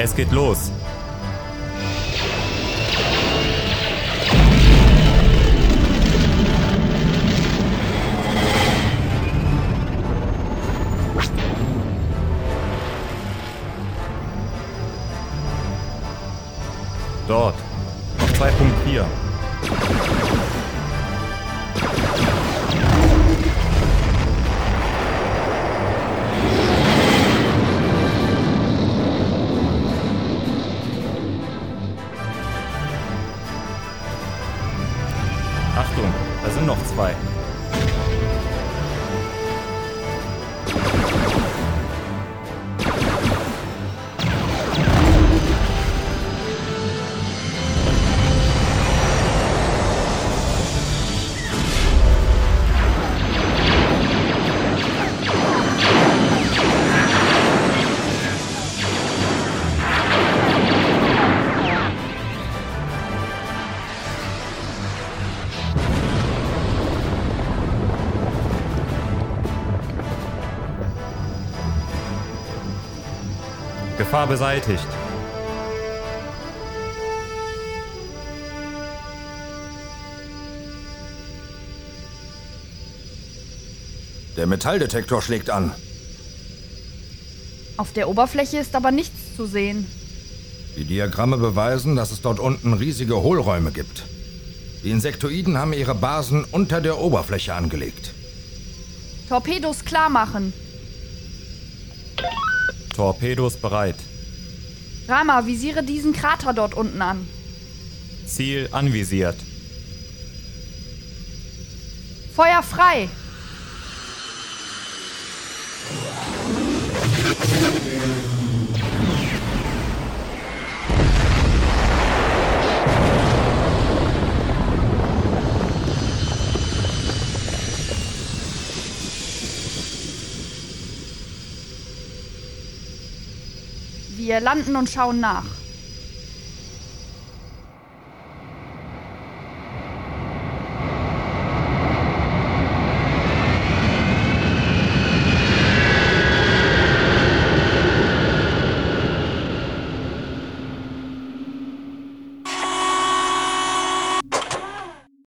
Es geht los. Dort. Auf 2.4. da sind noch zwei. Gefahr beseitigt. Der Metalldetektor schlägt an. Auf der Oberfläche ist aber nichts zu sehen. Die Diagramme beweisen, dass es dort unten riesige Hohlräume gibt. Die Insektoiden haben ihre Basen unter der Oberfläche angelegt. Torpedos klar machen. Torpedos bereit. Rama, visiere diesen Krater dort unten an. Ziel anvisiert. Feuer frei! Wir landen und schauen nach.